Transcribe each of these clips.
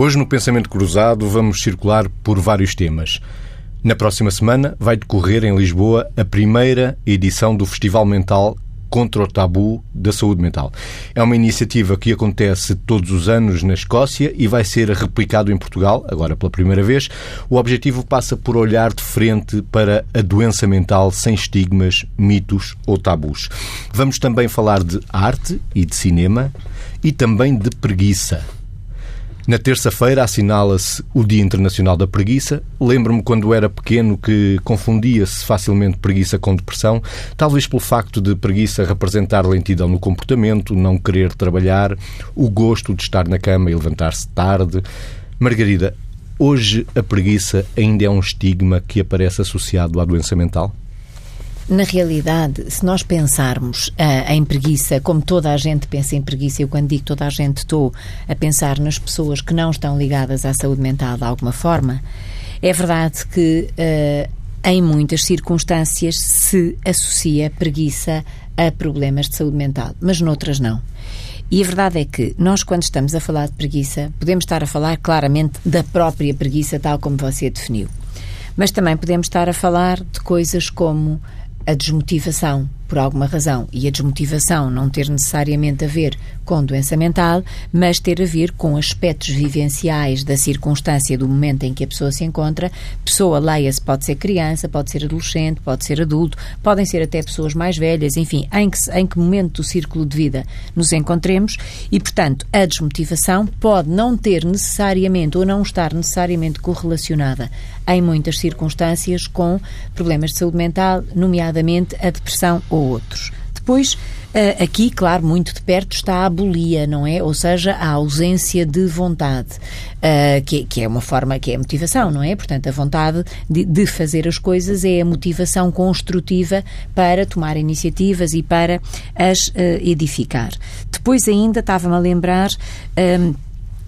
Hoje, no Pensamento Cruzado, vamos circular por vários temas. Na próxima semana vai decorrer em Lisboa a primeira edição do Festival Mental contra o tabu da saúde mental. É uma iniciativa que acontece todos os anos na Escócia e vai ser replicado em Portugal, agora pela primeira vez. O objetivo passa por olhar de frente para a doença mental sem estigmas, mitos ou tabus. Vamos também falar de arte e de cinema e também de preguiça. Na terça-feira assinala-se o Dia Internacional da Preguiça. Lembro-me quando era pequeno que confundia-se facilmente preguiça com depressão, talvez pelo facto de preguiça representar lentidão no comportamento, não querer trabalhar, o gosto de estar na cama e levantar-se tarde. Margarida, hoje a preguiça ainda é um estigma que aparece associado à doença mental? Na realidade, se nós pensarmos uh, em preguiça, como toda a gente pensa em preguiça, eu quando digo toda a gente estou a pensar nas pessoas que não estão ligadas à saúde mental de alguma forma, é verdade que uh, em muitas circunstâncias se associa preguiça a problemas de saúde mental, mas noutras não. E a verdade é que nós, quando estamos a falar de preguiça, podemos estar a falar claramente da própria preguiça, tal como você definiu. Mas também podemos estar a falar de coisas como a desmotivação por alguma razão e a desmotivação não ter necessariamente a ver com doença mental, mas ter a ver com aspectos vivenciais da circunstância do momento em que a pessoa se encontra. Pessoa, leia-se, pode ser criança, pode ser adolescente, pode ser adulto, podem ser até pessoas mais velhas, enfim, em que, em que momento do círculo de vida nos encontremos e, portanto, a desmotivação pode não ter necessariamente ou não estar necessariamente correlacionada em muitas circunstâncias com problemas de saúde mental, nomeadamente a depressão ou outros. Depois, eh, aqui, claro, muito de perto está a bulia, não é? Ou seja, a ausência de vontade, eh, que, é uma forma, que é a motivação, não é? Portanto, a vontade de, fazer as coisas é a motivação construtiva para tomar iniciativas e para as eh, edificar. Depois, ainda, estava-me a lembrar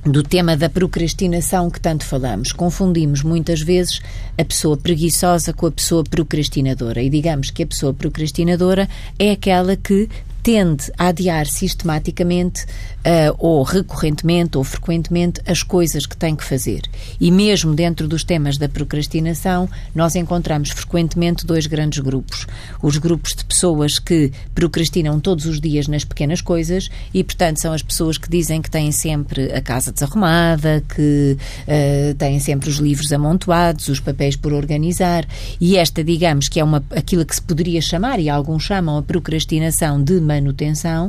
do tema da procrastinação que tanto falamos. Confundimos muitas vezes a pessoa preguiçosa com a pessoa procrastinadora. E digamos que a pessoa procrastinadora é aquela que tende a adiar sistematicamente uh, ou recorrentemente ou frequentemente as coisas que tem que fazer. E mesmo dentro dos temas da procrastinação, nós encontramos frequentemente dois grandes grupos. Os grupos de pessoas que procrastinam todos os dias nas pequenas coisas e, portanto, são as pessoas que dizem que têm sempre a casa desarrumada, que uh, têm sempre os livros amontoados, os papéis por organizar. E esta, digamos, que é uma, aquilo que se poderia chamar, e alguns chamam a procrastinação de manutenção.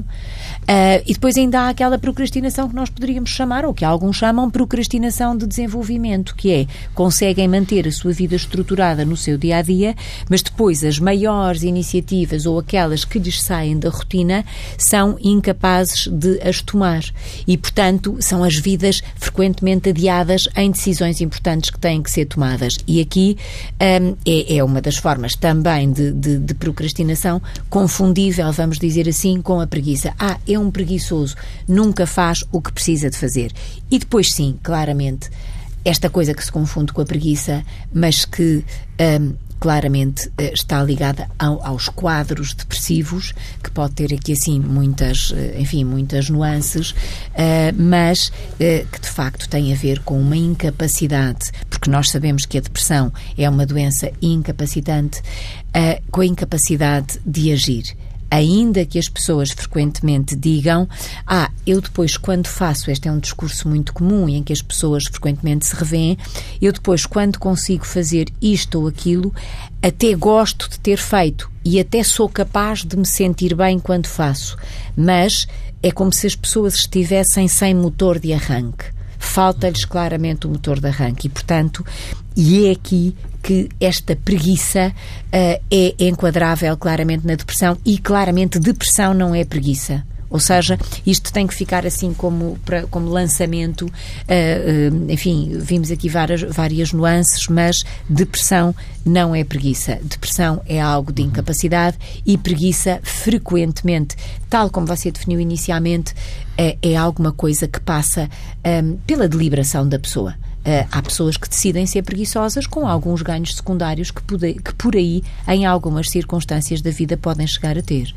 Uh, e depois ainda há aquela procrastinação que nós poderíamos chamar, ou que alguns chamam procrastinação de desenvolvimento, que é conseguem manter a sua vida estruturada no seu dia a dia, mas depois as maiores iniciativas ou aquelas que lhes saem da rotina são incapazes de as tomar. E, portanto, são as vidas frequentemente adiadas em decisões importantes que têm que ser tomadas. E aqui um, é, é, uma das formas também de, de, de procrastinação confundível, vamos dizer assim, com a preguiça. Ah, é um preguiçoso, nunca faz o que precisa de fazer. E depois, sim, claramente, esta coisa que se confunde com a preguiça, mas que um, claramente eh, está ligada ao, aos quadros depressivos, que pode ter aqui assim muitas, eh, enfim, muitas nuances, uh, mas que de facto tem a ver com uma incapacidade, porque nós sabemos que a depressão é uma doença incapacitante, com a incapacidade de agir ainda que as pessoas frequentemente digam: Ah, eu depois, quando faço, este é um discurso muito comum em que as pessoas frequentemente se revêem, eu depois, quando consigo fazer isto ou aquilo, até gosto de ter feito e até sou capaz de me sentir bem quando faço, mas é como se as pessoas estivessem sem motor de arranque. Falta-lhes claramente o motor de arranque. E, portanto, e é aqui que esta preguiça uh, é enquadrável claramente na depressão e claramente depressão não é preguiça. Ou seja, isto tem que ficar assim como, como lançamento. Uh, uh, enfim, vimos aqui várias, várias nuances, mas depressão não é preguiça. Depressão é algo de incapacidade e preguiça, frequentemente, tal como você definiu inicialmente, é, é alguma coisa que passa um, pela deliberação da pessoa. Uh, há pessoas que decidem ser preguiçosas com alguns ganhos secundários que, pude, que por aí, em algumas circunstâncias da vida, podem chegar a ter.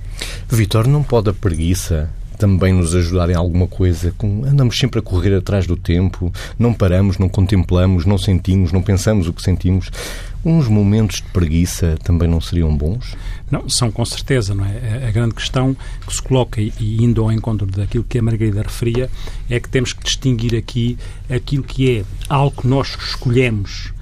Vitor, não pode a preguiça também nos ajudar em alguma coisa? Andamos sempre a correr atrás do tempo, não paramos, não contemplamos, não sentimos, não pensamos o que sentimos. Uns momentos de preguiça também não seriam bons? Não, são com certeza, não é? A grande questão que se coloca, e indo ao encontro daquilo que a Margarida referia, é que temos que distinguir aqui aquilo que é algo que nós escolhemos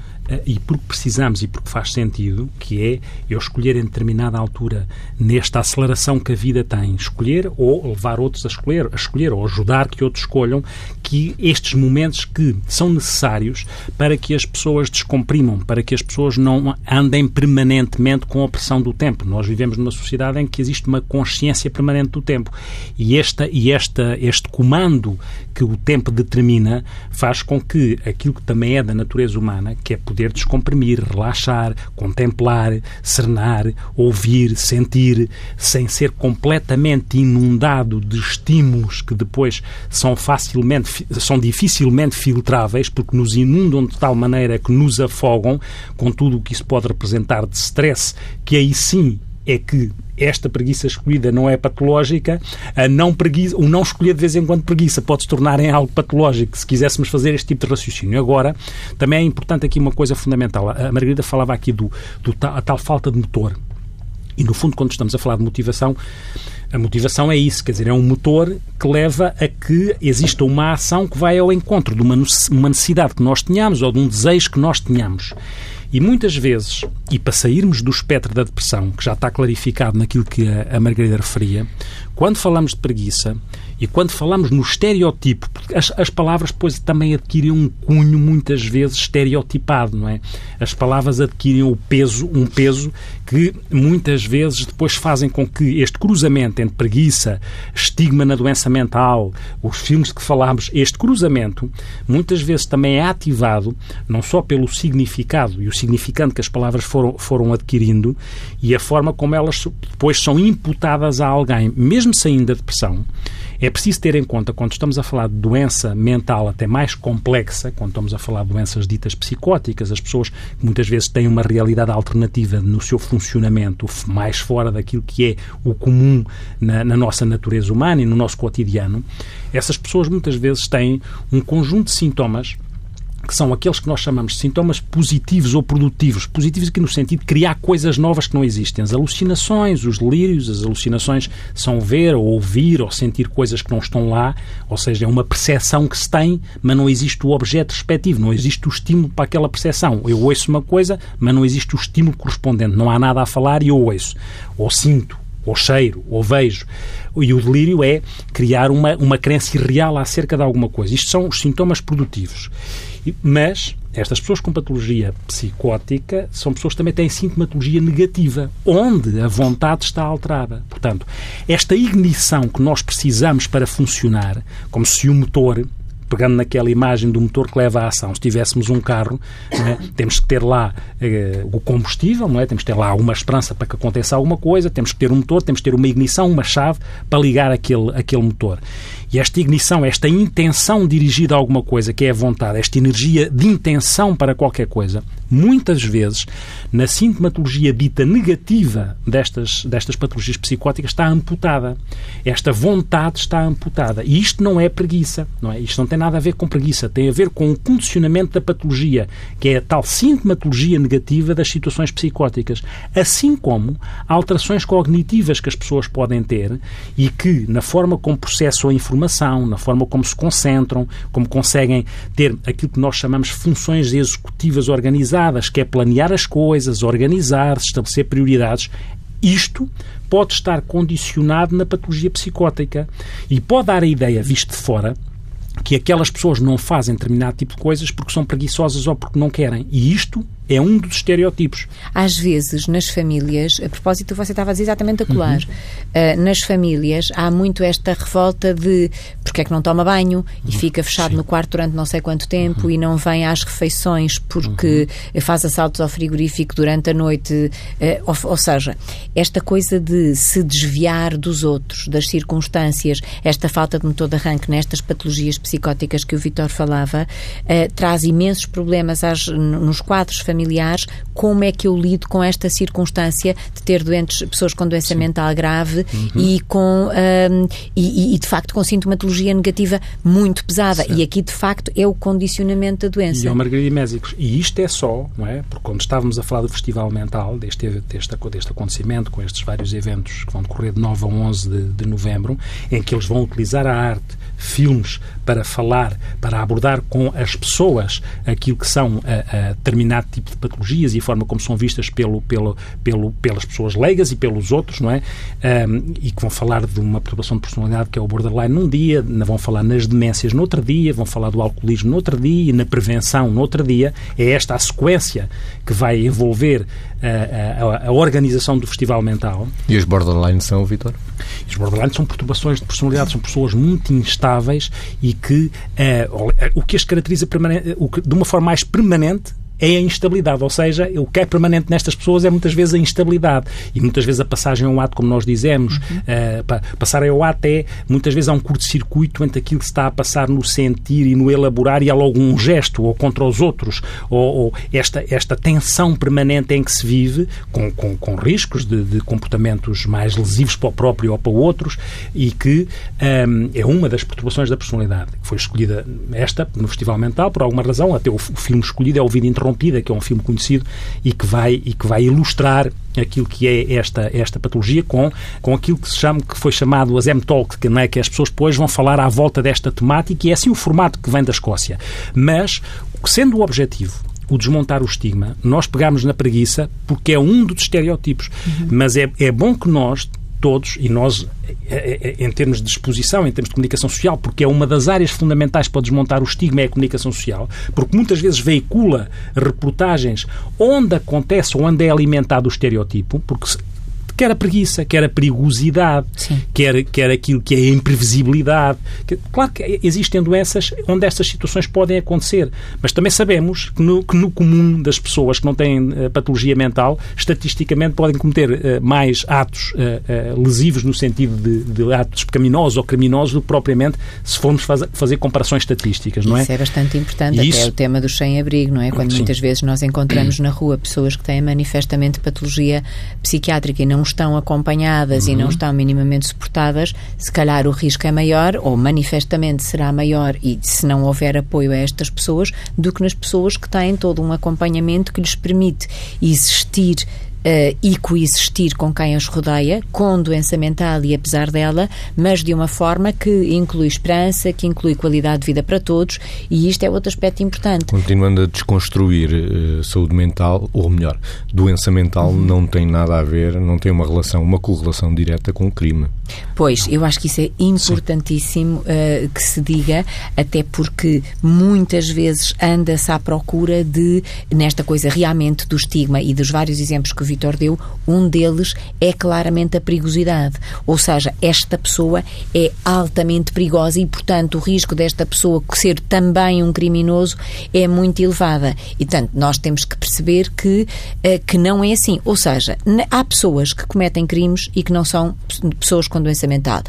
e porque precisamos e porque faz sentido, que é eu escolher em determinada altura, nesta aceleração que a vida tem, escolher ou levar outros a escolher, a escolher ou ajudar que outros escolham, que estes momentos que são necessários para que as pessoas descomprimam, para que as pessoas não andem permanentemente com a pressão do tempo. Nós vivemos numa sociedade em que existe uma consciência permanente do tempo e, esta, e esta, este comando que o tempo determina faz com que aquilo que também é da natureza humana, que é poder descomprimir, relaxar, contemplar, serenar, ouvir, sentir, sem ser completamente inundado de estímulos que depois são facilmente, são dificilmente filtráveis, porque nos inundam de tal maneira que nos afogam com tudo o que isso pode representar de stress, que aí sim é que esta preguiça escolhida não é patológica, a não preguiça, o não escolher de vez em quando preguiça pode se tornar em algo patológico se quiséssemos fazer este tipo de raciocínio. Agora, também é importante aqui uma coisa fundamental. A Margarida falava aqui do, do a tal falta de motor. E, no fundo, quando estamos a falar de motivação, a motivação é isso, quer dizer, é um motor que leva a que exista uma ação que vai ao encontro de uma necessidade que nós tenhamos ou de um desejo que nós tenhamos. E muitas vezes, e para sairmos do espectro da depressão, que já está clarificado naquilo que a, Margarida referia, quando falamos de preguiça e quando falamos no estereotipo, porque as, as palavras depois também adquirem um cunho muitas vezes estereotipado, não é? As palavras adquirem o peso, um peso que muitas vezes depois fazem com que este cruzamento entre preguiça, estigma na doença mental, os filmes que falámos, este cruzamento muitas vezes também é ativado não só pelo significado e o significante que as palavras foram, foram adquirindo e a forma como elas depois são imputadas a alguém, mesmo saindo da depressão, é preciso ter em conta, quando estamos a falar de doença mental até mais complexa, quando estamos a falar de doenças ditas psicóticas, as pessoas que muitas vezes têm uma realidade alternativa no seu funcionamento, mais fora daquilo que é o comum na, na nossa natureza humana e no nosso cotidiano, essas pessoas muitas vezes têm um conjunto de sintomas que são aqueles que nós chamamos de sintomas positivos ou produtivos. Positivos aqui no sentido de criar coisas novas que não existem. As alucinações, os delírios, as alucinações são ver ou ouvir ou sentir coisas que não estão lá, ou seja, é uma percepção que se tem, mas não existe o objeto respectivo, não existe o estímulo para aquela percepção. Eu ouço uma coisa, mas não existe o estímulo correspondente. Não há nada a falar e eu ouço. Ou sinto, ou cheiro, ou vejo. E o delírio é criar uma, uma crença irreal acerca de alguma coisa. Isto são os sintomas produtivos. Mas estas pessoas com patologia psicótica são pessoas que também têm sintomatologia negativa, onde a vontade está alterada. Portanto, esta ignição que nós precisamos para funcionar, como se o motor pegando naquela imagem do motor que leva à ação, se tivéssemos um carro, é? temos que ter lá eh, o combustível, é? temos que ter lá uma esperança para que aconteça alguma coisa, temos que ter um motor, temos que ter uma ignição, uma chave para ligar aquele, aquele motor. E esta ignição, esta intenção dirigida a alguma coisa, que é a vontade, esta energia de intenção para qualquer coisa, muitas vezes, na sintomatologia dita negativa destas, destas patologias psicóticas, está amputada. Esta vontade está amputada. E isto não é preguiça, não é? Isto não tem nada a ver com preguiça, tem a ver com o condicionamento da patologia, que é a tal sintomatologia negativa das situações psicóticas, assim como alterações cognitivas que as pessoas podem ter e que, na forma como processam a informação, na forma como se concentram, como conseguem ter aquilo que nós chamamos funções executivas organizadas, que é planear as coisas, organizar, estabelecer prioridades. Isto pode estar condicionado na patologia psicótica e pode dar a ideia, visto de fora, que aquelas pessoas não fazem determinado tipo de coisas porque são preguiçosas ou porque não querem. E isto é um dos estereótipos. Às vezes, nas famílias, a propósito, você estava a dizer exatamente a colar, uhum. uh, nas famílias há muito esta revolta de porque é que não toma banho e uhum. fica fechado Sim. no quarto durante não sei quanto tempo uhum. e não vem às refeições porque uhum. faz assaltos ao frigorífico durante a noite. Uh, ou, ou, seja, esta coisa de se desviar dos outros, das circunstâncias, esta falta de motor de arranque nestas patologias psicóticas que o Vitor falava, uh, traz imensos problemas às, nos quadros familiares familiares, como é que eu lido com esta circunstância de ter doentes, pessoas com doença Sim. mental grave uhum. e com um, e, e, de facto com sintomatologia negativa muito pesada. Certo. E aqui de facto é o condicionamento da doença. E é o Margarida Mésicos. E isto é só, não é? Porque quando estávamos a falar do Festival Mental, deste, deste, deste acontecimento, com estes vários eventos que vão decorrer de 9 a 11 de, de novembro, em que eles vão utilizar a arte filmes para falar, para abordar com as pessoas aquilo que são a, a determinado tipo de patologias e a forma como são vistas pelo, pelo, pelo, pelas pessoas leigas e pelos outros, não é? Um, e que vão falar de uma perturbação de personalidade que é o borderline num dia, vão falar nas demências no outro dia, vão falar do alcoolismo no outro dia e na prevenção no outro dia. É esta a sequência que vai envolver a, a, a organização do Festival Mental. E os borderline são, Vitor? Os borderline são perturbações de personalidade, são pessoas muito instáveis e que uh, o que as caracteriza de uma forma mais permanente é a instabilidade, ou seja, o que é permanente nestas pessoas é muitas vezes a instabilidade e muitas vezes a passagem ao ato, como nós dizemos, uhum. uh, passar ao ato é muitas vezes há um curto-circuito entre aquilo que se está a passar no sentir e no elaborar e há logo um gesto ou contra os outros ou, ou esta, esta tensão permanente em que se vive com, com, com riscos de, de, comportamentos mais lesivos para o próprio ou para outros e que um, é uma das perturbações da personalidade. Foi escolhida esta no Festival Mental por alguma razão, até o, filme escolhido é o Vida Que é um filme conhecido e que vai, e que vai ilustrar aquilo que é esta, esta patologia com, com aquilo que se chama, que foi chamado as M-Talk, que, é, que as pessoas depois vão falar à volta desta temática e é assim o formato que vem da Escócia. Mas, sendo o objetivo o desmontar o estigma, nós pegamos na preguiça porque é um dos estereótipos. Uhum. Mas é, é bom que nós todos, e nós, é, é, em termos de exposição, em termos de comunicação social, porque é uma das áreas fundamentais para desmontar o estigma é a comunicação social, porque muitas vezes veicula reportagens onde acontece onde é alimentado o estereotipo, porque quer a preguiça, quer a perigosidade, quer, quer aquilo que é a imprevisibilidade. Claro que existem doenças onde estas situações podem acontecer, mas também sabemos que no, que no comum das pessoas que não têm uh, patologia mental, estatisticamente podem cometer uh, mais atos uh, lesivos no sentido de, de, atos pecaminosos ou criminosos do que propriamente se formos faz, fazer comparações estatísticas, não é? Isso é bastante importante, e até isso... o tema do sem-abrigo, não é? Quando Sim. muitas vezes nós encontramos na rua pessoas que têm manifestamente patologia psiquiátrica e não estão acompanhadas uhum. e não uhum. estão minimamente suportadas, se calhar o risco é maior, ou manifestamente será maior, e se não houver apoio a estas pessoas, do que nas pessoas que têm todo um acompanhamento que lhes permite existir uh, e coexistir com quem as rodeia, com doença mental e apesar dela, mas de uma forma que inclui esperança, que inclui qualidade de vida para todos e isto é outro aspecto importante. Continuando a desconstruir uh, saúde mental, ou melhor, doença mental uhum. não tem nada a ver, não tem uma relação, uma correlação direta com o crime. Pois, eu acho que isso é importantíssimo uh, que se diga, até porque muitas vezes anda-se à procura de, nesta coisa realmente do estigma e dos vários exemplos que o Vitor deu, um deles é claramente a perigosidade. Ou seja, esta pessoa é altamente perigosa e, portanto, o risco desta pessoa ser também um criminoso é muito elevada. E, portanto, nós temos que perceber que, uh, que não é assim. Ou seja, há pessoas que cometem crimes e que não são pessoas com doença mental.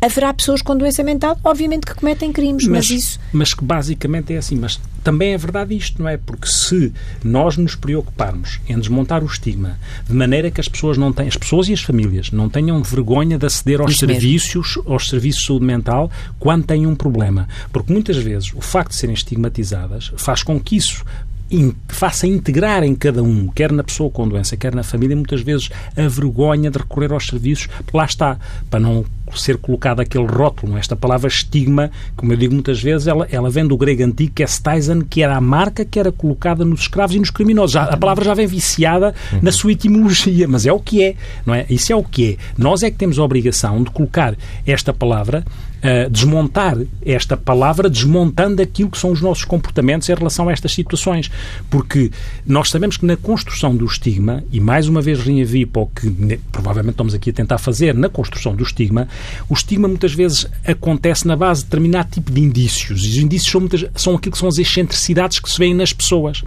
Haverá pessoas com doença mental, obviamente, que cometem crimes, mas, mas, isso. Mas que basicamente é assim. Mas também é verdade isto, não é? Porque se nós nos preocuparmos em desmontar o estigma de maneira que as pessoas não tenham, as pessoas e as famílias não tenham vergonha de aceder aos isso serviços, mesmo. aos serviços de saúde mental quando têm um problema. Porque muitas vezes o facto de serem estigmatizadas faz com que isso in, faça integrar em cada um, quer na pessoa com doença, quer na família, muitas vezes a vergonha de recorrer aos serviços, lá está, para não ser colocado aquele rótulo, esta palavra estigma, como eu digo muitas vezes, ela, ela vem do grego antigo, que é Steizen, que era a marca que era colocada nos escravos e nos criminosos. Já, a palavra já vem viciada na sua etimologia, mas é o que é, não é? Isso é o que é. Nós é que temos a obrigação de colocar esta palavra Uh, desmontar esta palavra, desmontando aquilo que são os nossos comportamentos em relação a estas situações. Porque nós sabemos que na construção do estigma, e mais uma vez reavipo o que provavelmente estamos aqui a tentar fazer na construção do estigma, o estigma muitas vezes acontece na base de determinado tipo de indícios. E os indícios são, muitas, são aquilo que são as excentricidades que se veem nas pessoas.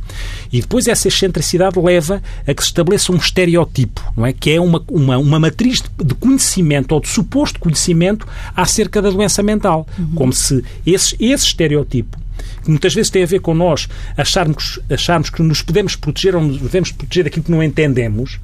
E depois essa excentricidade leva a que se estabeleça um estereotipo, não é? Que é uma, uma, uma matriz de conhecimento ou de suposto conhecimento acerca da doença mental. Uhum. Como se esse, esse estereotipo que muitas vezes tem a ver com nós acharmos, acharmos que nos podemos proteger ou nos devemos proteger daquilo que não entendemos,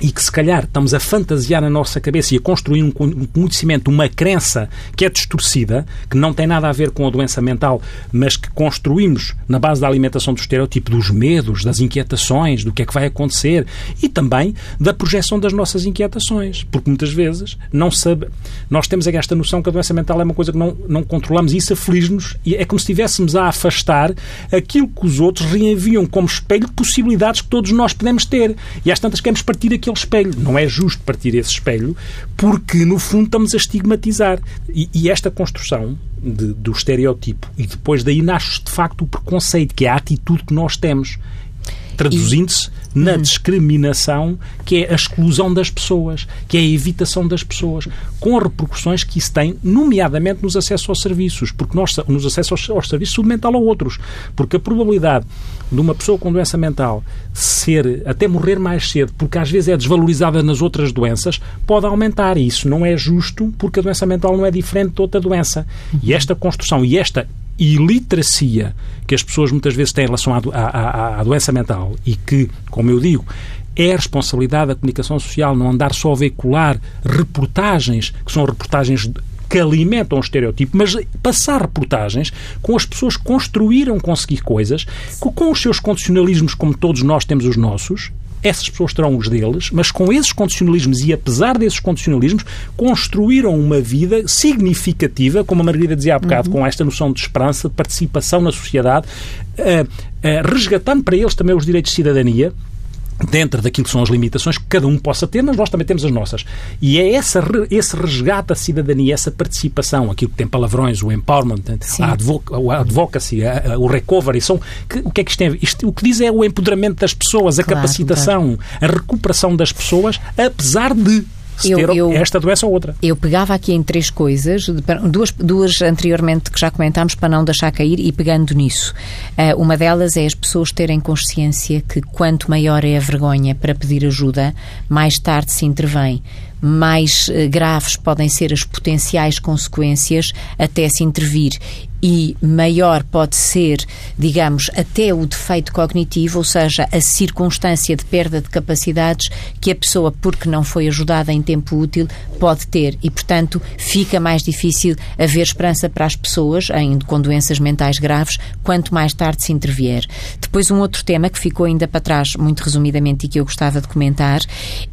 e que se calhar estamos a fantasiar na nossa cabeça e a construir um conhecimento, uma crença que é distorcida, que não tem nada a ver com a doença mental, mas que construímos na base da alimentação do estereótipo dos medos, das inquietações, do que é que vai acontecer e também da projeção das nossas inquietações, porque muitas vezes não sabe, nós temos esta noção que a doença mental é uma coisa que não, não controlamos e isso aflige-nos e é como se estivéssemos a afastar aquilo que os outros reenviam como espelho de possibilidades que todos nós podemos ter. E às tantas queremos partir aquilo aquele espelho. Não é justo partir esse espelho porque, no fundo, estamos a estigmatizar. E, e esta construção de, do estereotipo e depois daí nasce, de facto, o preconceito, que é a atitude que nós temos. Traduzindo-se na uhum. discriminação, que é a exclusão das pessoas, que é a evitação das pessoas, com as repercussões que isso tem, nomeadamente nos acessos aos serviços, porque nós, nos acessos aos, aos serviços, saúde mental a outros. Porque a probabilidade de uma pessoa com doença mental ser, até morrer mais cedo, porque às vezes é desvalorizada nas outras doenças, pode aumentar. E isso não é justo, porque a doença mental não é diferente de outra doença. E esta construção e esta iliteracia que as pessoas muitas vezes têm em relação à, à, à doença mental e que, como eu digo, é a responsabilidade da comunicação social não andar só a veicular reportagens que são reportagens que alimentam o estereotipo, mas passar reportagens com as pessoas que construíram conseguir coisas, com os seus condicionalismos, como todos nós temos os nossos, essas pessoas terão os deles, mas com esses condicionalismos e apesar desses condicionalismos, construíram uma vida significativa, como a Margarida dizia há bocado, uhum. com esta noção de esperança, de participação na sociedade, uh, uh, resgatando para eles também os direitos de cidadania, dentro daquilo que são as limitações que cada um possa ter, mas nós também temos as nossas. E é essa, esse resgate da cidadania, essa participação, aquilo que tem palavrões, o empowerment, a, advoc a advocacy, a, a, o recovery, são, que, o que é que isto tem? Isto, o que diz é o empoderamento das pessoas, a claro, capacitação, claro. a recuperação das pessoas, apesar de se eu, ter eu, esta doença ou outra. Eu pegava aqui em três coisas, duas, duas anteriormente que já comentámos para não deixar cair e pegando nisso. Uh, uma delas é as pessoas terem consciência que quanto maior é a vergonha para pedir ajuda, mais tarde se intervém mais uh, graves podem ser as potenciais consequências até se intervir e maior pode ser, digamos, até o defeito cognitivo, ou seja, a circunstância de perda de capacidades que a pessoa, porque não foi ajudada em tempo útil, pode ter. E, portanto, fica mais difícil haver esperança para as pessoas em, com doenças mentais graves, quanto mais tarde se intervier. Depois, um outro tema que ficou ainda para trás, muito resumidamente, e que eu gostava de comentar,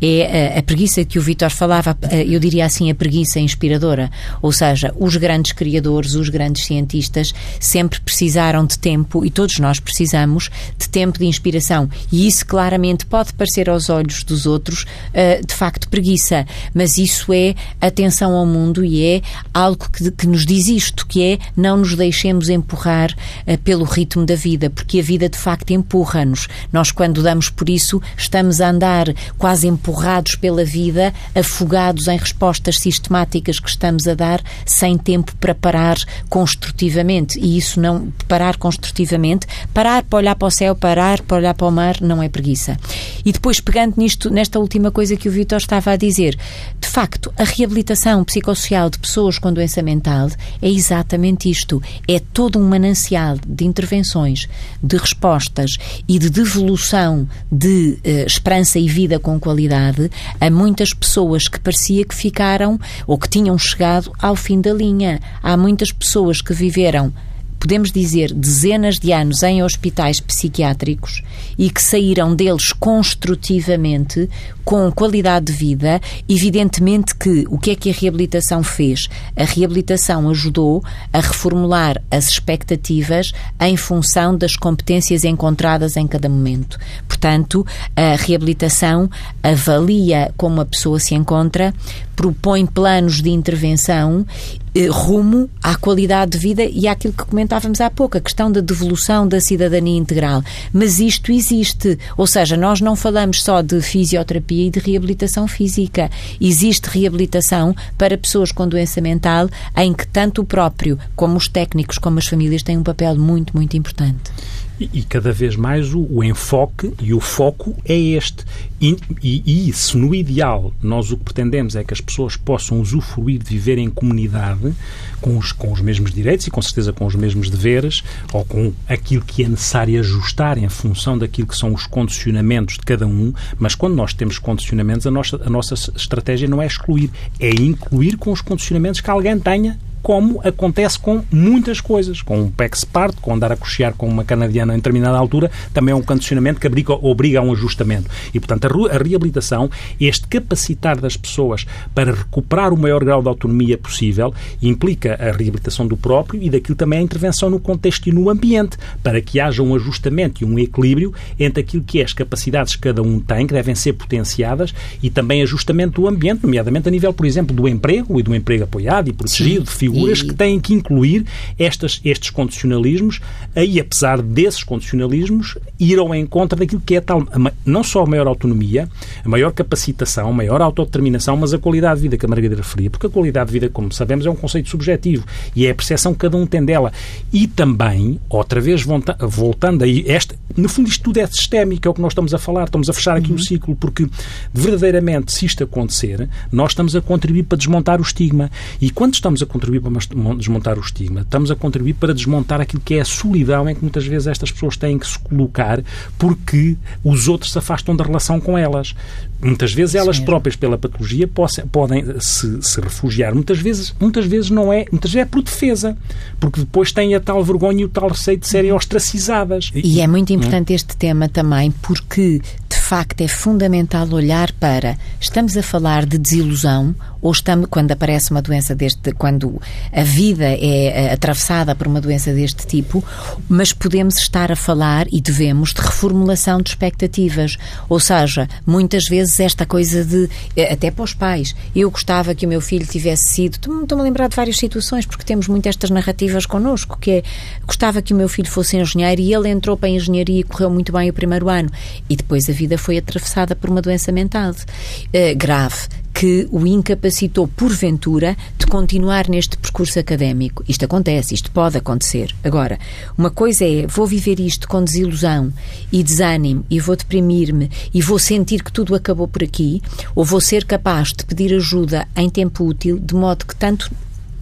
é a, eh, a preguiça que o Vitor falava, eh, eu diria assim, a preguiça inspiradora. Ou seja, os grandes criadores, os grandes cientistas, cientistas sempre precisaram de tempo e todos nós precisamos de tempo de inspiração. E isso claramente pode parecer aos olhos dos outros uh, de facto preguiça, mas isso é atenção ao mundo e é algo que, que nos diz isto, que é não nos deixemos empurrar uh, pelo ritmo da vida, porque a vida de facto empurra-nos. Nós quando damos por isso estamos a andar quase empurrados pela vida, afogados em respostas sistemáticas que estamos a dar, sem tempo para parar construtivamente construtivamente e isso não parar construtivamente, parar para olhar para o céu, parar para olhar para o mar, não é preguiça. E depois, pegando nisto, nesta última coisa que o Vitor estava a dizer, de facto, a reabilitação psicossocial de pessoas com doença mental é exatamente isto. É todo um manancial de intervenções, de respostas e de devolução de uh, esperança e vida com qualidade a muitas pessoas que parecia que ficaram ou que tinham chegado ao fim da linha. Há muitas pessoas que vivem viveram podemos dizer, dezenas de anos em hospitais psiquiátricos e que saíram deles construtivamente, com qualidade de vida. Evidentemente que o que é que a reabilitação fez? A reabilitação ajudou a reformular as expectativas em função das competências encontradas em cada momento. Portanto, a reabilitação avalia como a pessoa se encontra, propõe planos de intervenção eh, rumo à qualidade de vida e àquilo que comentávamos há pouco, a questão da devolução da cidadania integral. Mas isto existe, ou seja, nós não falamos só de fisioterapia e de reabilitação física. Existe reabilitação para pessoas com doença mental em que tanto o próprio como os técnicos como as famílias têm um papel muito, muito importante. E, e cada vez mais o, o, enfoque e o foco é este. E, e, e, se no ideal nós o que pretendemos é que as pessoas possam usufruir de viver em comunidade com os, com os mesmos direitos e com certeza com os mesmos deveres ou com aquilo que é necessário ajustar em função daquilo que são os condicionamentos de cada um, mas quando nós temos condicionamentos, a nossa, a nossa estratégia não é excluir, é incluir com os condicionamentos que alguém tenha como acontece com muitas coisas. Com um PEX part, com andar a cochear com uma canadiana em determinada altura, também é um condicionamento que obriga, obriga a um ajustamento. E, portanto, a, a reabilitação, este capacitar das pessoas para recuperar o maior grau de autonomia possível, implica a reabilitação do próprio e daquilo também a intervenção no contexto e no ambiente, para que haja um ajustamento e um equilíbrio entre aquilo que é as capacidades que cada um tem, que devem ser potenciadas, e também ajustamento do ambiente, nomeadamente a nível, por exemplo, do emprego e do emprego apoiado e protegido, Sim figuras e... que têm que incluir estas, estes condicionalismos, aí, apesar desses condicionalismos, ir ao encontro daquilo que é tal, não só a maior autonomia, a maior capacitação, a maior autodeterminação, mas a qualidade de vida que a Margarida referia. Porque a qualidade de vida, como sabemos, é um conceito subjetivo e é a percepção que cada um tem dela. E também, outra vez, voltando aí, este, no fundo, isto tudo é sistémico, é o que nós estamos a falar, estamos a fechar aqui uhum. o ciclo, porque verdadeiramente, se isto acontecer, nós estamos a contribuir para desmontar o estigma. E quando estamos a contribuir para desmontar o estigma, estamos a contribuir para desmontar aquilo que é a solidão em que muitas vezes estas pessoas têm que se colocar porque os outros se afastam da relação com elas. Muitas vezes elas Sim. próprias, pela patologia, podem se, se, refugiar. Muitas vezes, muitas vezes não é, muitas vezes é por defesa, porque depois têm a tal vergonha e o tal receio de serem ostracizadas. E é muito importante este tema também, porque de facto é fundamental olhar para estamos a falar de desilusão ou estamos quando aparece uma doença deste, quando a vida é, é atravessada por uma doença deste tipo, mas podemos estar a falar e devemos de reformulação de expectativas, ou seja, muitas vezes esta coisa de eh, até para os pais, eu gostava que o meu filho tivesse sido, estou-me a lembrar de várias situações porque temos muito estas narrativas connosco, que é gostava que o meu filho fosse engenheiro e ele entrou para a engenharia e correu muito bem o primeiro ano. E depois a vida foi atravessada por uma doença mental uh, grave que o incapacitou, porventura, de continuar neste percurso académico. Isto acontece, isto pode acontecer. Agora, uma coisa é, vou viver isto com desilusão e desânimo e vou deprimir-me e vou sentir que tudo acabou por aqui, ou vou ser capaz de pedir ajuda em tempo útil, de modo que tanto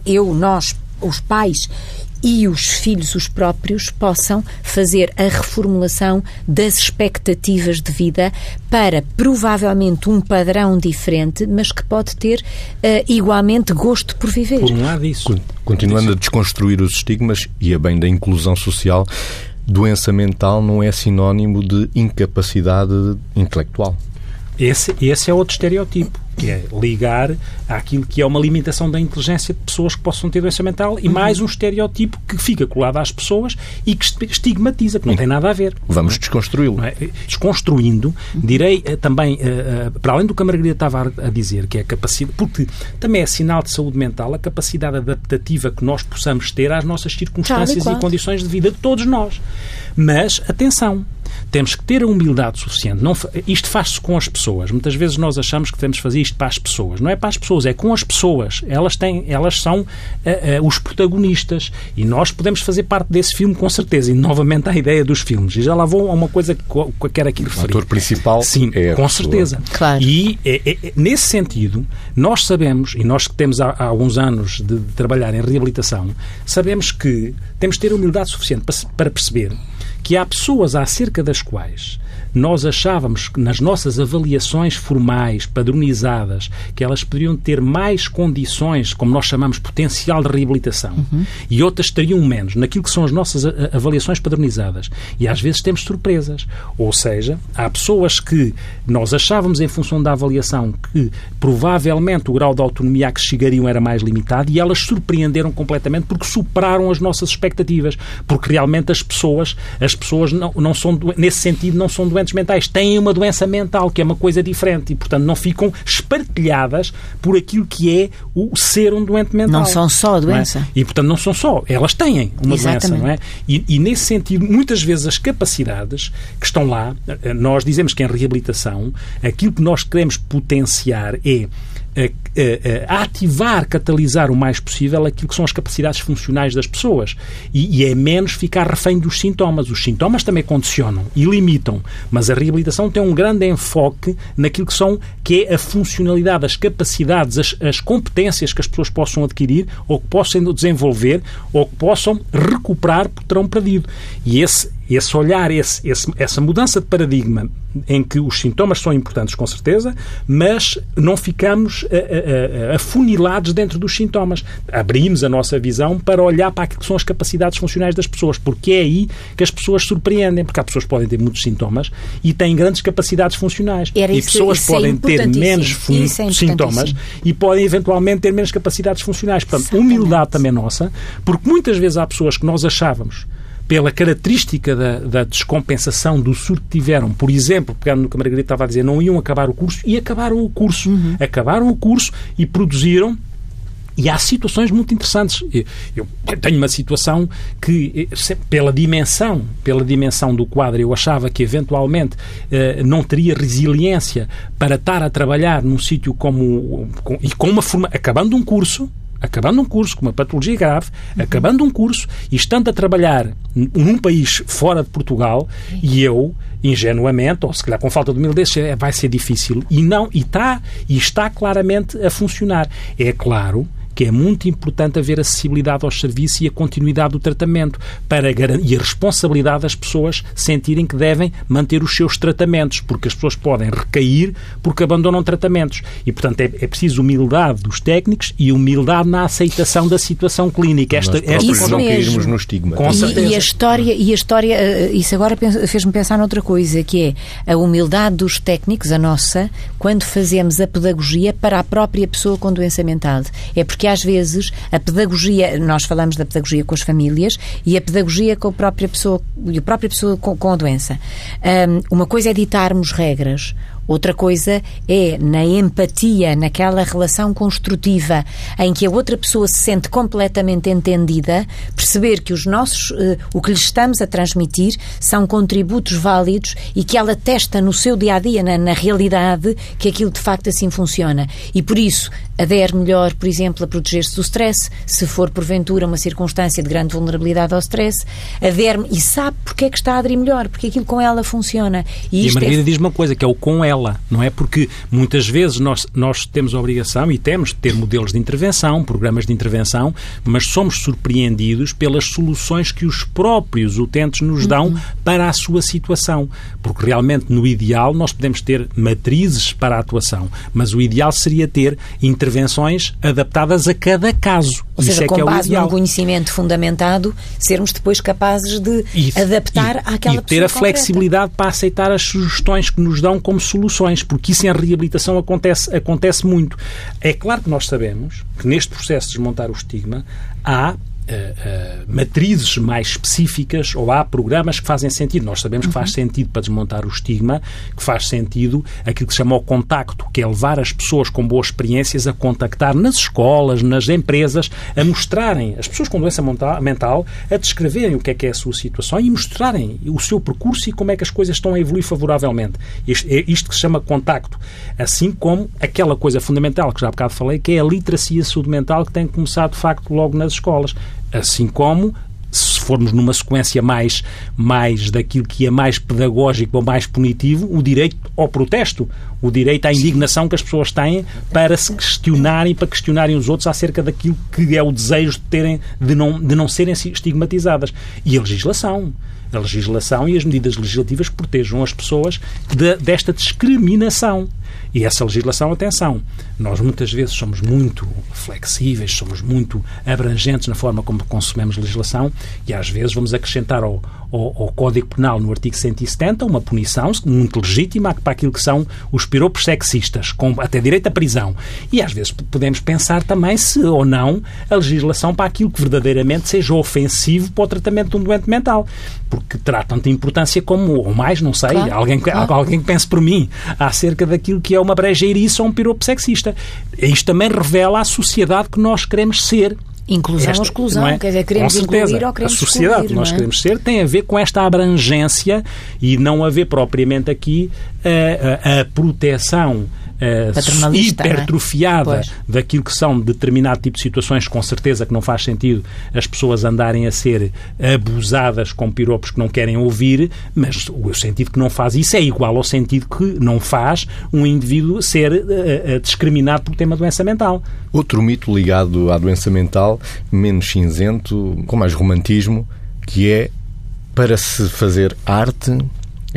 eu, nós, os pais e os filhos, os próprios, possam fazer a reformulação das expectativas de vida para provavelmente um padrão diferente, mas que pode ter uh, igualmente gosto por viver. Por um lado, isso. Continuando a desconstruir os estigmas e a bem da inclusão social, doença mental não é sinónimo de incapacidade intelectual. Esse, esse é outro estereotipo que é ligar àquilo que é uma limitação da inteligência de pessoas que possam ter doença mental e uhum. mais um estereotipo que fica colado às pessoas e que estigmatiza, que não tem nada a ver. Vamos desconstruí-lo. É? Desconstruindo, uhum. direi eh, também, eh, eh, para além do que a Margarida estava a dizer, que é a capacidade, porque também é sinal de saúde mental a capacidade adaptativa que nós possamos ter às nossas circunstâncias e condições de vida de todos nós. Mas, atenção, temos que ter a humildade suficiente. Não, isto faz-se com as pessoas. Muitas vezes nós achamos que devemos fazer isto para as pessoas. Não é para as pessoas, é com as pessoas. Elas, têm, elas são uh, uh, os protagonistas. E nós podemos fazer parte desse filme, com certeza. E novamente a ideia dos filmes. E já lá vou a uma coisa que, que eu quero aqui referir. O ator principal Sim, é com certeza. Claro. E é, é, é, nesse sentido, nós sabemos, e nós que temos há, há alguns anos de, de trabalhar em reabilitação, sabemos que temos de ter humildade suficiente para, para perceber que há pessoas acerca das quais nós achávamos que nas nossas avaliações formais, padronizadas, que elas poderiam ter mais condições, como nós chamamos, potencial de reabilitação, uhum. e outras teriam menos, naquilo que são as nossas avaliações padronizadas. E às vezes temos surpresas. Ou seja, há pessoas que nós achávamos, em função da avaliação, que provavelmente o grau de autonomia a que chegariam era mais limitado e elas surpreenderam completamente porque superaram as nossas expectativas. Porque realmente as pessoas, as pessoas não, não são, nesse sentido, não são doentes doentes mentais têm uma doença mental, que é uma coisa diferente, e, portanto, não ficam espartilhadas por aquilo que é o ser um doente mental. Não são só a doença. É? E, portanto, não são só. Elas têm uma Exatamente. doença, não é? E, e, nesse sentido, muitas vezes as capacidades que estão lá, nós dizemos que em reabilitação, aquilo que nós queremos potenciar é a, a, a, ativar, catalisar o mais possível aquilo que são as capacidades funcionais das pessoas. E, e, é menos ficar refém dos sintomas. Os sintomas também condicionam e limitam, mas a reabilitação tem um grande enfoque naquilo que são que é a funcionalidade, as capacidades, as, as competências que as pessoas possam adquirir ou que possam desenvolver ou que possam recuperar porque terão perdido. E esse esse olhar, esse, esse, essa mudança de paradigma em que os sintomas são importantes, com certeza, mas não ficamos afunilados dentro dos sintomas. Abrimos a nossa visão para olhar para aquilo que são as capacidades funcionais das pessoas, porque é aí que as pessoas surpreendem, porque há pessoas que podem ter muitos sintomas e têm grandes capacidades funcionais. Era e isso, pessoas isso podem é ter menos é sintomas e podem eventualmente ter menos capacidades funcionais. Portanto, Exatamente. humildade também nossa, porque muitas vezes há pessoas que nós achávamos pela característica da, da, descompensação do surto que tiveram, por exemplo, pegando no que a Margarida estava a dizer, não iam acabar o curso e acabaram o curso. Uhum. Acabaram o curso e produziram e há situações muito interessantes. Eu tenho uma situação que, eh, pela dimensão, pela dimensão do quadro, eu achava que eventualmente eh, não teria resiliência para estar a trabalhar num sítio como com, e com uma forma, acabando um curso, acabando um curso com uma patologia grave, uhum. acabando um curso e estando a trabalhar num país fora de Portugal e eu, ingenuamente, ou se calhar com falta de humildade, vai ser difícil. E não, e está, e está claramente a funcionar. É claro que é muito importante haver acessibilidade aos serviços e a continuidade do tratamento para e a responsabilidade das pessoas sentirem que devem manter os seus tratamentos, porque as pessoas podem recair porque abandonam tratamentos. E, portanto, é, é preciso humildade dos técnicos e humildade na aceitação da situação clínica. Esta, esta isso não cairmos no estigma. Com e, e, a história, e a história, eh, isso agora fez-me pensar noutra coisa, que é a humildade dos técnicos, a nossa, quando fazemos a pedagogia para a própria pessoa com doença mental. É porque às vezes a pedagogia, nós falamos da pedagogia com as famílias e a pedagogia com a própria pessoa, e a própria pessoa com, com a doença. Um, uma coisa é ditarmos regras, Outra coisa é na empatia, naquela relação construtiva em que a outra pessoa se sente completamente entendida, perceber que os nossos, uh, o que lhe estamos a transmitir são contributos válidos e que ela testa no seu dia a dia, na, na realidade, que aquilo de facto assim funciona. E por isso adere melhor, por exemplo, a proteger-se do stress, se for porventura uma circunstância de grande vulnerabilidade ao stress, adere e sabe porque é que está a aderir melhor, porque aquilo com ela funciona. E, e a Margarida é... diz uma coisa, que é o com ela ela, não é? Porque muitas vezes nós, nós temos a obrigação e temos de ter modelos de intervenção, programas de intervenção, mas somos surpreendidos pelas soluções que os próprios utentes nos dão uhum. para a sua situação. Porque realmente, no ideal, nós podemos ter matrizes para a atuação, mas o ideal seria ter intervenções adaptadas a cada caso. Ou Isso seja, é com que é base num conhecimento fundamentado, sermos depois capazes de e, adaptar e, àquela e ter a flexibilidade para aceitar as sugestões que nos dão como soluções soluções, porque isso em reabilitação acontece, acontece muito. É claro que nós sabemos que neste processo de desmontar o estigma há matrizes mais específicas ou há programas que fazem sentido. Nós sabemos que faz uhum. sentido para desmontar o estigma, que faz sentido aquilo que se chama o contacto, que é levar as pessoas com boas experiências a contactar nas escolas, nas empresas, a mostrarem, as pessoas com doença mental, a descreverem o que é que é a sua situação e mostrarem o seu percurso e como é que as coisas estão a evoluir favoravelmente. Isto, é isto que se chama contacto. Assim como aquela coisa fundamental que já há bocado falei, que é a literacia saúde mental que tem que começar, de facto, logo nas escolas. Assim como se formos numa sequência mais, mais daquilo que é mais pedagógico ou mais punitivo, o direito ao protesto, o direito à indignação que as pessoas têm para se questionarem, para questionarem os outros acerca daquilo que é o desejo de, terem, de, não, de não serem estigmatizadas. E a legislação. A legislação e as medidas legislativas protejam as pessoas de, desta discriminação. E essa legislação, atenção, nós muitas vezes somos muito flexíveis, somos muito abrangentes na forma como consumimos legislação e às vezes vamos acrescentar ao, ao, ao Código Penal, no artigo 170, uma punição muito legítima para aquilo que são os piropos sexistas, com até direito à prisão. E às vezes podemos pensar também se ou não a legislação para aquilo que verdadeiramente seja ofensivo para o tratamento de um doente mental. Porque terá tanta importância como, ou mais, não sei, claro, alguém, claro. alguém que pense por mim acerca daquilo que é uma brejeirice ou um piropo sexista. Isto também revela a sociedade que nós queremos ser. Inclusão esta, ou exclusão, é? quer dizer, queremos com certeza, incluir ou queremos A sociedade excluir, que nós é? queremos ser tem a ver com esta abrangência e não haver propriamente aqui a, a, a proteção uh, hipertrofiada é? daquilo que são determinado tipo de situações, com certeza que não faz sentido as pessoas andarem a ser abusadas com piropos que não querem ouvir, mas o sentido que não faz isso é igual ao sentido que não faz um indivíduo ser uh, discriminado por ter uma doença mental. Outro mito ligado à doença mental, menos cinzento, com mais romantismo, que é para se fazer arte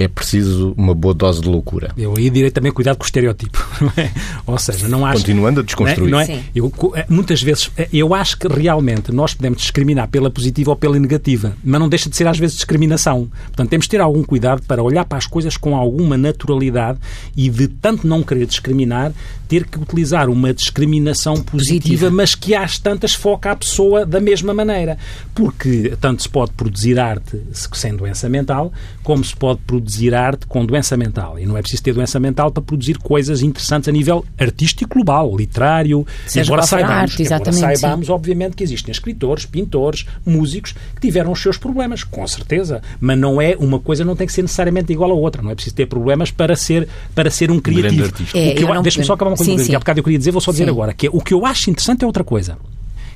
é preciso uma boa dose de loucura. Eu aí direi também cuidado com o estereótipo. É? Ou seja, não acho... Continuando a desconstruir. Não é? Não é? Eu, eh, muitas vezes, eh, eu acho que realmente nós podemos discriminar pela positiva ou pela negativa, mas não deixa de ser às vezes discriminação. Portanto, temos de ter algum cuidado para olhar para as coisas com alguma naturalidade e de tanto não querer discriminar, ter que utilizar uma discriminação positiva, positiva. mas que às tantas foca a pessoa da mesma maneira. Porque tanto se pode produzir arte sem doença mental, como se pode produzir arte com doença mental. E não é preciso ter doença mental para produzir coisas interessantes a nível artístico global, literário. Seja embora saibamos, arte, embora saibamos obviamente, que existem escritores, pintores, músicos que tiveram os seus problemas, com certeza. Mas não é uma coisa, não tem que ser necessariamente igual à outra. Não é preciso ter problemas para ser, para ser um criativo. É, Deixa-me só acabar uma coisa sim, que há bocado eu queria dizer, vou só dizer sim. agora, que é, o que eu acho interessante é outra coisa.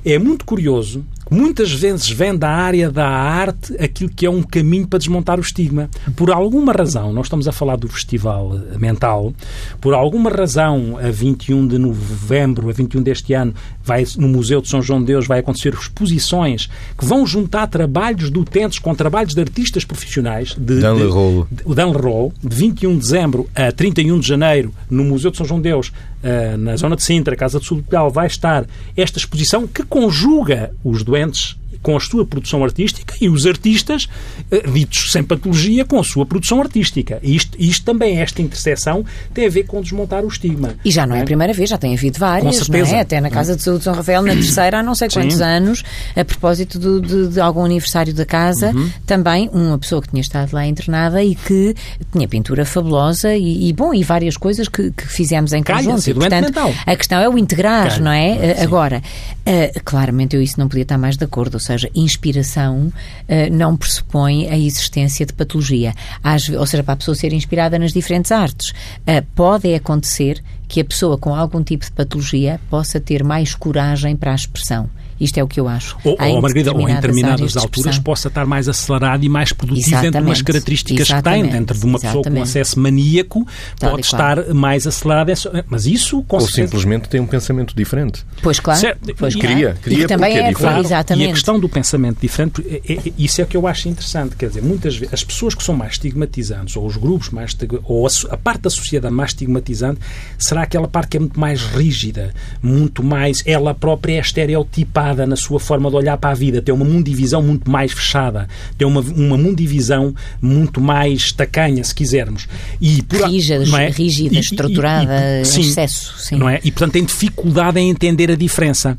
É muito curioso muitas vezes vem da área da arte aquilo que é um caminho para desmontar o estigma. Por alguma razão, nós estamos a falar do Festival Mental, por alguma razão, a 21 de novembro, a 21 deste ano, vai, no Museu de São João de Deus vai acontecer exposições que vão juntar trabalhos de utentes com trabalhos de artistas profissionais. De, Dan Leroux. O Dan Leroux, de 21 de dezembro a 31 de janeiro, no Museu de São João de Deus, uh, na zona de Sintra, Casa do Sul de Portugal, vai estar esta exposição que conjuga os doentes doentes com a sua produção artística e os artistas, eh, ditos sem patologia, com a sua produção artística. E isto, isto também, esta interseção, tem a ver com desmontar o estigma. E já não é, é a primeira vez, já tem havido várias, com certeza. É? Até na Casa de Saúde de São Rafael, na terceira, há não sei quantos Sim. anos, a propósito do, de, de, algum aniversário da casa, uhum. também uma pessoa que tinha estado lá internada e que tinha pintura fabulosa e, e bom, e várias coisas que, que fizemos em conjunto. E, portanto, mental. a questão é o integrar, Calha. não é? Sim. Agora, uh, claramente eu isso não podia estar mais de acordo, ou seja, seja, inspiração uh, não pressupõe a existência de patologia. Às, ou seja, para a pessoa ser inspirada nas diferentes artes. Uh, pode acontecer que a pessoa com algum tipo de patologia possa ter mais coragem para a expressão. Isto é o que eu acho. Ou, ou Margarida, ou em determinadas alturas possa estar mais acelerado e mais produtivo Exatamente. dentro de umas características Exatamente. que tem. Dentro de uma Exatamente. pessoa com acesso maníaco, Tal pode estar mais acelerado. Mas isso, com Ou simplesmente tem um pensamento diferente. Pois, claro. Certo. Pois, queria, queria e também é, é Exatamente. E a questão do pensamento diferente, é, é, isso é o que eu acho interessante. Quer dizer, muitas vezes, as pessoas que são mais estigmatizantes, ou os grupos mais, ou a, a parte da sociedade mais estigmatizante, será aquela parte que é muito mais rígida, muito mais, ela própria é estereotipada na sua forma de olhar para a vida, tem uma mundivisão muito mais fechada, tem uma, uma mundivisão muito mais tacanha, se quisermos. E por, rígida, é? rígida e, estruturada, e, e, sim, excesso. Sim. Não é? E, portanto, tem dificuldade em entender a diferença.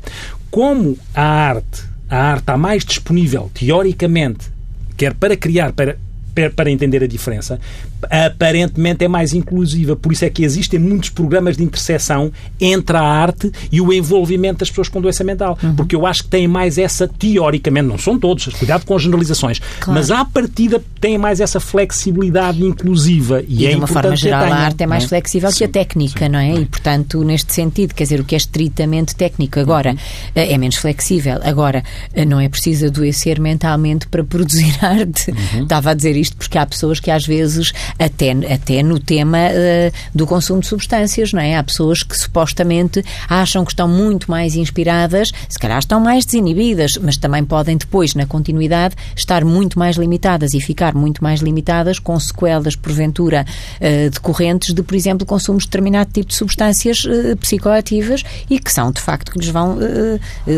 Como a arte, a arte está mais disponível, teoricamente, quer para criar, para para entender a diferença, aparentemente é mais inclusiva. Por isso é que existem muitos programas de interseção entre a arte e o envolvimento das pessoas com doença mental. Uhum. Porque eu acho que têm mais essa, teoricamente, não são todos, cuidado com as generalizações, claro. mas à partida têm mais essa flexibilidade inclusiva. E, e é de uma forma geral, a arte é mais é? flexível sim, que a técnica, sim, não é? E, portanto, neste sentido, quer dizer, o que é estritamente técnico agora uhum. Eh, é menos flexível. Agora, eh, não é preciso adoecer mentalmente para produzir arte. Uhum. Estava a dizer isto porque há pessoas que às vezes até, até no tema uh, do consumo de substâncias, não é? Há pessoas que supostamente acham que estão muito mais inspiradas, se calhar estão mais desinibidas, mas também podem depois, na continuidade, estar muito mais limitadas e ficar muito mais limitadas com sequelas, porventura, uh, decorrentes de, por exemplo, consumo de determinado tipo de substâncias uh, psicoativas e que são, de facto, que lhes vão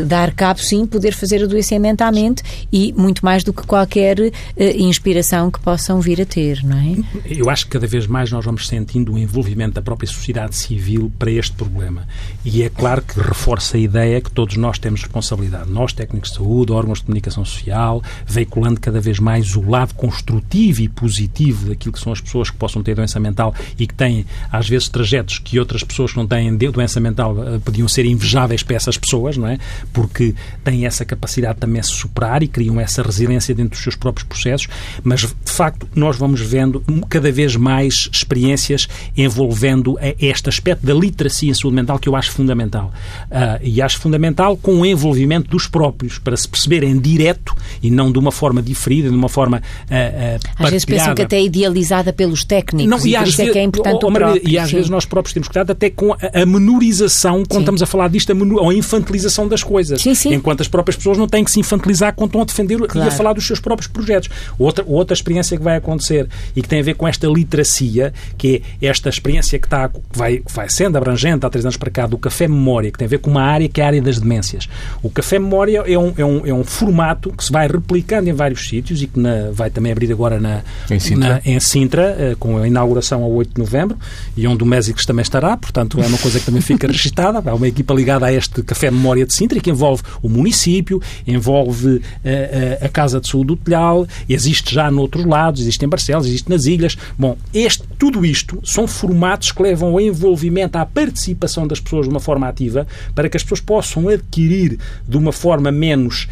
dar cabo, sim, poder fazer adoecer mentalmente e muito mais do que qualquer inspiração que possam vir a ter, não é? Eu acho que cada vez mais nós vamos sentindo o envolvimento da própria sociedade civil para este problema. E é claro que reforça a ideia que todos nós temos responsabilidade. Nós, técnicos de saúde, órgãos de comunicação social, veiculando cada vez mais o lado construtivo e positivo daquilo que são as pessoas que possam ter doença mental e que têm, às vezes, trajetos que outras pessoas que não têm doença mental eh, podiam ser invejáveis para essas pessoas, não é? Porque têm essa capacidade também de se superar e criam essa resiliência dentro dos seus próprios processos. Mas, de facto, nós vamos vendo cada vez mais experiências envolvendo este aspecto da literacia em saúde mental que eu acho fundamental. Uh, e acho fundamental com o envolvimento dos próprios, para se perceber em direto e não de uma forma diferida, de uma forma uh, uh, Às vezes pensam que até é idealizada pelos técnicos não, e, e por isso é que é importante oh, o próprio. E às sim. vezes nós próprios temos cuidado até com a, a menorização, quando sim. estamos a falar disto, a menor, ou a infantilização das coisas. Sim, sim. Enquanto as próprias pessoas não têm que se infantilizar quando estão a defender claro. e a falar dos seus próprios projetos. Outra, outra experiência que vai acontecer e que tem a ver com esta literacia, que é esta experiência que, está, que vai, que vai sendo abrangente há três anos para cá, do Café Memória, que tem a ver com uma área que é a área das demências. O Café Memória é um, é um, é um formato que se vai replicando em vários sítios e que na, vai também abrir agora na, em Sintra, na, em Sintra uh, com a inauguração a 8 de novembro e onde o Mésicos também estará, portanto é uma coisa que também fica registada. Há uma equipa ligada a este Café Memória de Sintra que envolve o município, envolve uh, uh, a Casa de Saúde do Telhal, existe já noutros lados, existe em Barcelos, existe nas ilhas. Bom, este, tudo isto são formatos que levam ao envolvimento, à participação das pessoas de uma forma ativa, para que as pessoas possam adquirir de uma forma menos,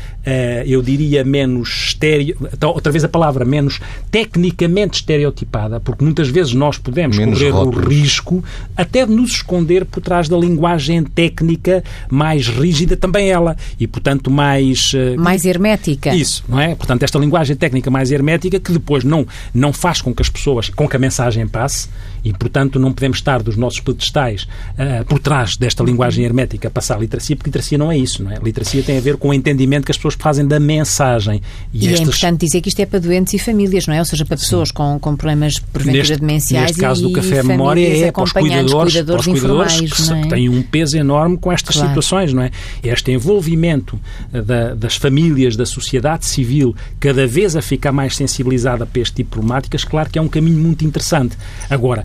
eu diria, menos estéreo, então, outra vez a palavra, menos tecnicamente estereotipada, porque muitas vezes nós podemos menos correr rótulos. o risco até de nos esconder por trás da linguagem técnica mais rígida também ela e, portanto, mais... Uh, mais hermética. Isso, não é? Portanto, esta linguagem técnica mais hermética que depois não, não faz com que as pessoas, com que a mensagem passe e, portanto, não podemos estar dos nossos pedestais uh, por trás desta linguagem hermética passar a literacia, porque literacia não é isso, não é? Literacia tem a ver com o entendimento que as pessoas fazem da mensagem. E, e é estas... é importante dizer que isto é para doentes e famílias, não é? Ou seja, para pessoas com, com problemas, porventura, neste, demenciais Neste caso do Café Memória é para os cuidadores, cuidadores, para os cuidadores que, é? têm um peso enorme com estas claro. situações, não é? Este envolvimento da, das famílias, da sociedade civil, cada vez a ficar mais sensibilizada para este tipo de problemáticas, claro que é um caminho muito interessante. Agora,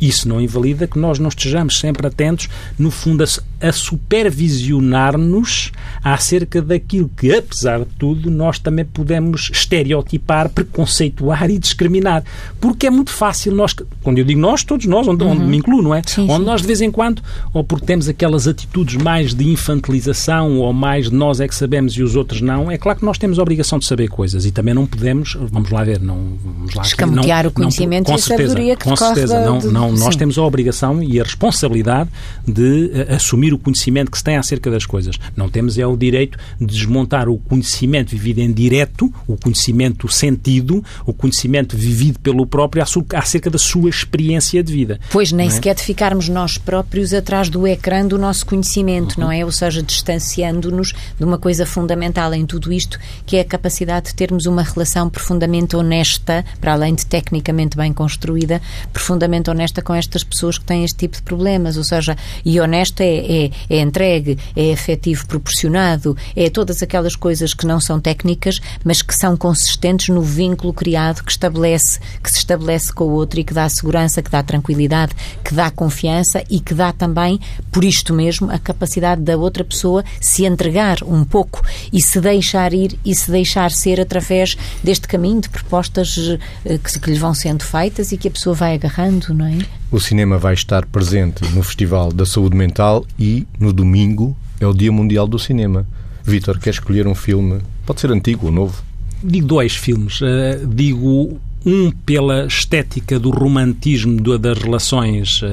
isso não invalida que nós não estejamos sempre atentos, no fundo, a, a supervisionar-nos acerca daquilo que, apesar de tudo, nós também podemos estereotipar, preconceituar e discriminar. Porque é muito fácil nós, quando eu digo nós, todos nós, onde, uhum. onde me incluo, não é? Sim, onde sim. nós, de vez em quando, ou porque temos aquelas atitudes mais de infantilização, ou mais de nós é que sabemos e os outros não, é claro que nós temos a obrigação de saber coisas e também não podemos, vamos lá ver, não vamos lá Escamotear o conhecimento não, com e a certeza, sabedoria que com certeza, não, não nós Sim. temos a obrigação e a responsabilidade de uh, assumir o conhecimento que se tem acerca das coisas. Não temos é o direito de desmontar o conhecimento vivido em direto, o conhecimento sentido, o conhecimento vivido pelo próprio acerca da sua experiência de vida. Pois nem é? sequer de ficarmos nós próprios atrás do ecrã do nosso conhecimento, uhum. não é? Ou seja, distanciando-nos de uma coisa fundamental em tudo isto, que é a capacidade de termos uma relação profundamente honesta, para além de tecnicamente bem construída, profundamente honesta honesta com estas pessoas que têm este tipo de problemas, ou seja, e honesto é, é, é entregue, é efetivo proporcionado, é todas aquelas coisas que não são técnicas, mas que são consistentes no vínculo criado que estabelece, que se estabelece com o outro e que dá segurança, que dá tranquilidade, que dá confiança e que dá também, por isto mesmo, a capacidade da outra pessoa se entregar um pouco e se deixar ir e se deixar ser através deste caminho de propostas eh, que, que lhe vão sendo feitas e que a pessoa vai agarrando, não é? O cinema vai estar presente no Festival da Saúde Mental e no domingo é o Dia Mundial do Cinema. Vítor, quer escolher um filme? Pode ser antigo ou novo? Digo dois filmes. Uh, digo um pela estética do romantismo das relações uh,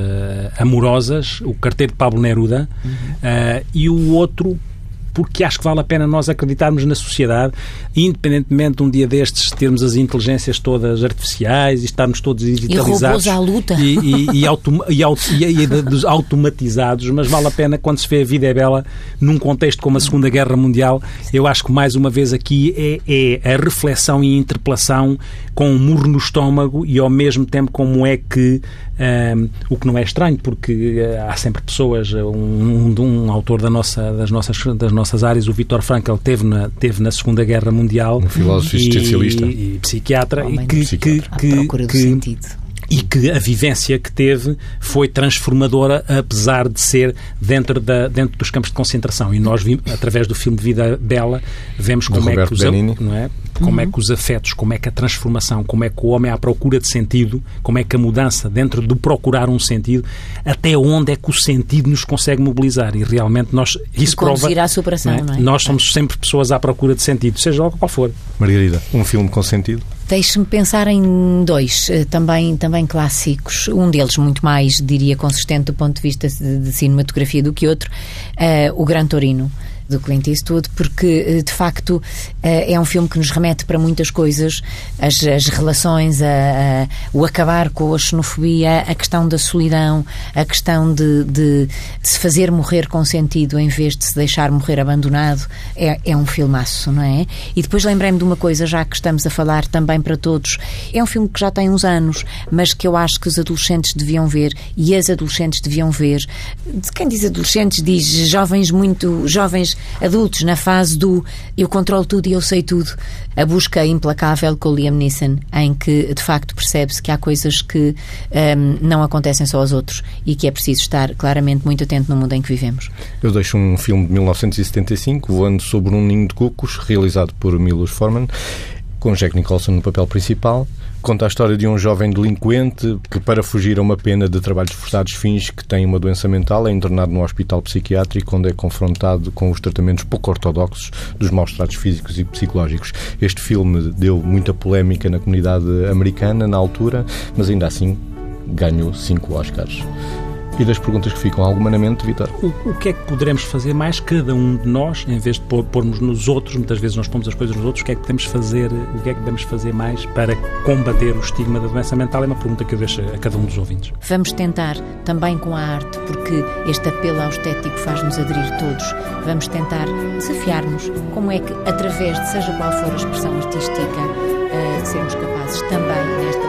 amorosas, o Carteiro de Pablo Neruda, uhum. uh, e o outro porque acho que vale a pena nós acreditarmos na sociedade, independentemente de um dia destes termos as inteligências todas artificiais e estarmos todos digitalizados. E à luta. E, e, e, autom e, e automatizados, mas vale a pena quando se vê a vida é bela num contexto como a Segunda Guerra Mundial. Eu acho que mais uma vez aqui é, é a reflexão e a interpelação com um murro no estômago e ao mesmo tempo como é que um, o que não é estranho, porque uh, há sempre pessoas, um, um, um, autor da nossa, das, nossas, das nossas áreas, o Viktor Frankl, teve na, teve na Segunda Guerra Mundial. Um filósofo e, existencialista. E, e psiquiatra. e que, que, que, que, e que a vivência que teve foi transformadora, apesar de ser dentro, da, dentro dos campos de concentração. E nós, vimos, através do filme Vida Bela, vemos como é que os, não é? Como é que os afetos, como é que a transformação, como é que o homem é à procura de sentido, como é que a mudança dentro do procurar um sentido, até onde é que o sentido nos consegue mobilizar. E realmente nós. Isso prova. à superação, não é? Não é? Nós somos sempre pessoas à procura de sentido, seja logo qual for. Margarida, um filme com sentido? Deixe-me pensar em dois, eh, também, também clássicos. Um deles muito mais, diria, consistente do ponto de vista de, de cinematografia do que outro, uh, o Gran Torino do Clint Eastwood, porque eh, de facto eh, é um filme que nos remete para muitas coisas, as, as relações, a, a, o acabar com a xenofobia, a questão da solidão, a questão de, de, de, se fazer morrer com sentido em vez de se deixar morrer abandonado, é, é um filmaço, não é? E depois lembrei-me de uma coisa, já que estamos a falar também para todos, é um filme que já tem uns anos, mas que eu acho que os adolescentes deviam ver e as adolescentes deviam ver. Quem diz adolescentes diz jovens muito jovens adultos na fase do eu controlo tudo e eu sei tudo. A busca implacável com o Liam Neeson, em que de facto percebe-se que há coisas que um, não acontecem só aos outros e que é preciso estar claramente muito atento no mundo em que vivemos. Eu deixo um filme de 1975, Voando sobre um Ninho de Cucos, realizado por Milos Forman, com Jack Nicholson no papel principal. Conta a história de um jovem delinquente que, para fugir a uma pena de trabalhos forçados, finge que tem uma doença mental, é internado num hospital psiquiátrico, onde é confrontado com os tratamentos pouco ortodoxos dos maus tratos físicos e psicológicos. Este filme deu muita polémica na comunidade americana na altura, mas ainda assim ganhou cinco Oscars e das perguntas que ficam alguma na mente, Vitor. O, o, que é que poderemos fazer mais, cada um de nós, em vez de pôr, pormos nos outros, muitas vezes nós pomos as coisas nos outros, o que é que podemos fazer, o que é que podemos fazer mais para combater o estigma da doença mental? É uma pergunta que eu deixo a cada um dos ouvintes. Vamos tentar também com a arte, porque este apelo ao estético faz-nos aderir todos. Vamos tentar desafiar-nos como é que, através de seja qual for a expressão artística, uh, sermos capazes também nesta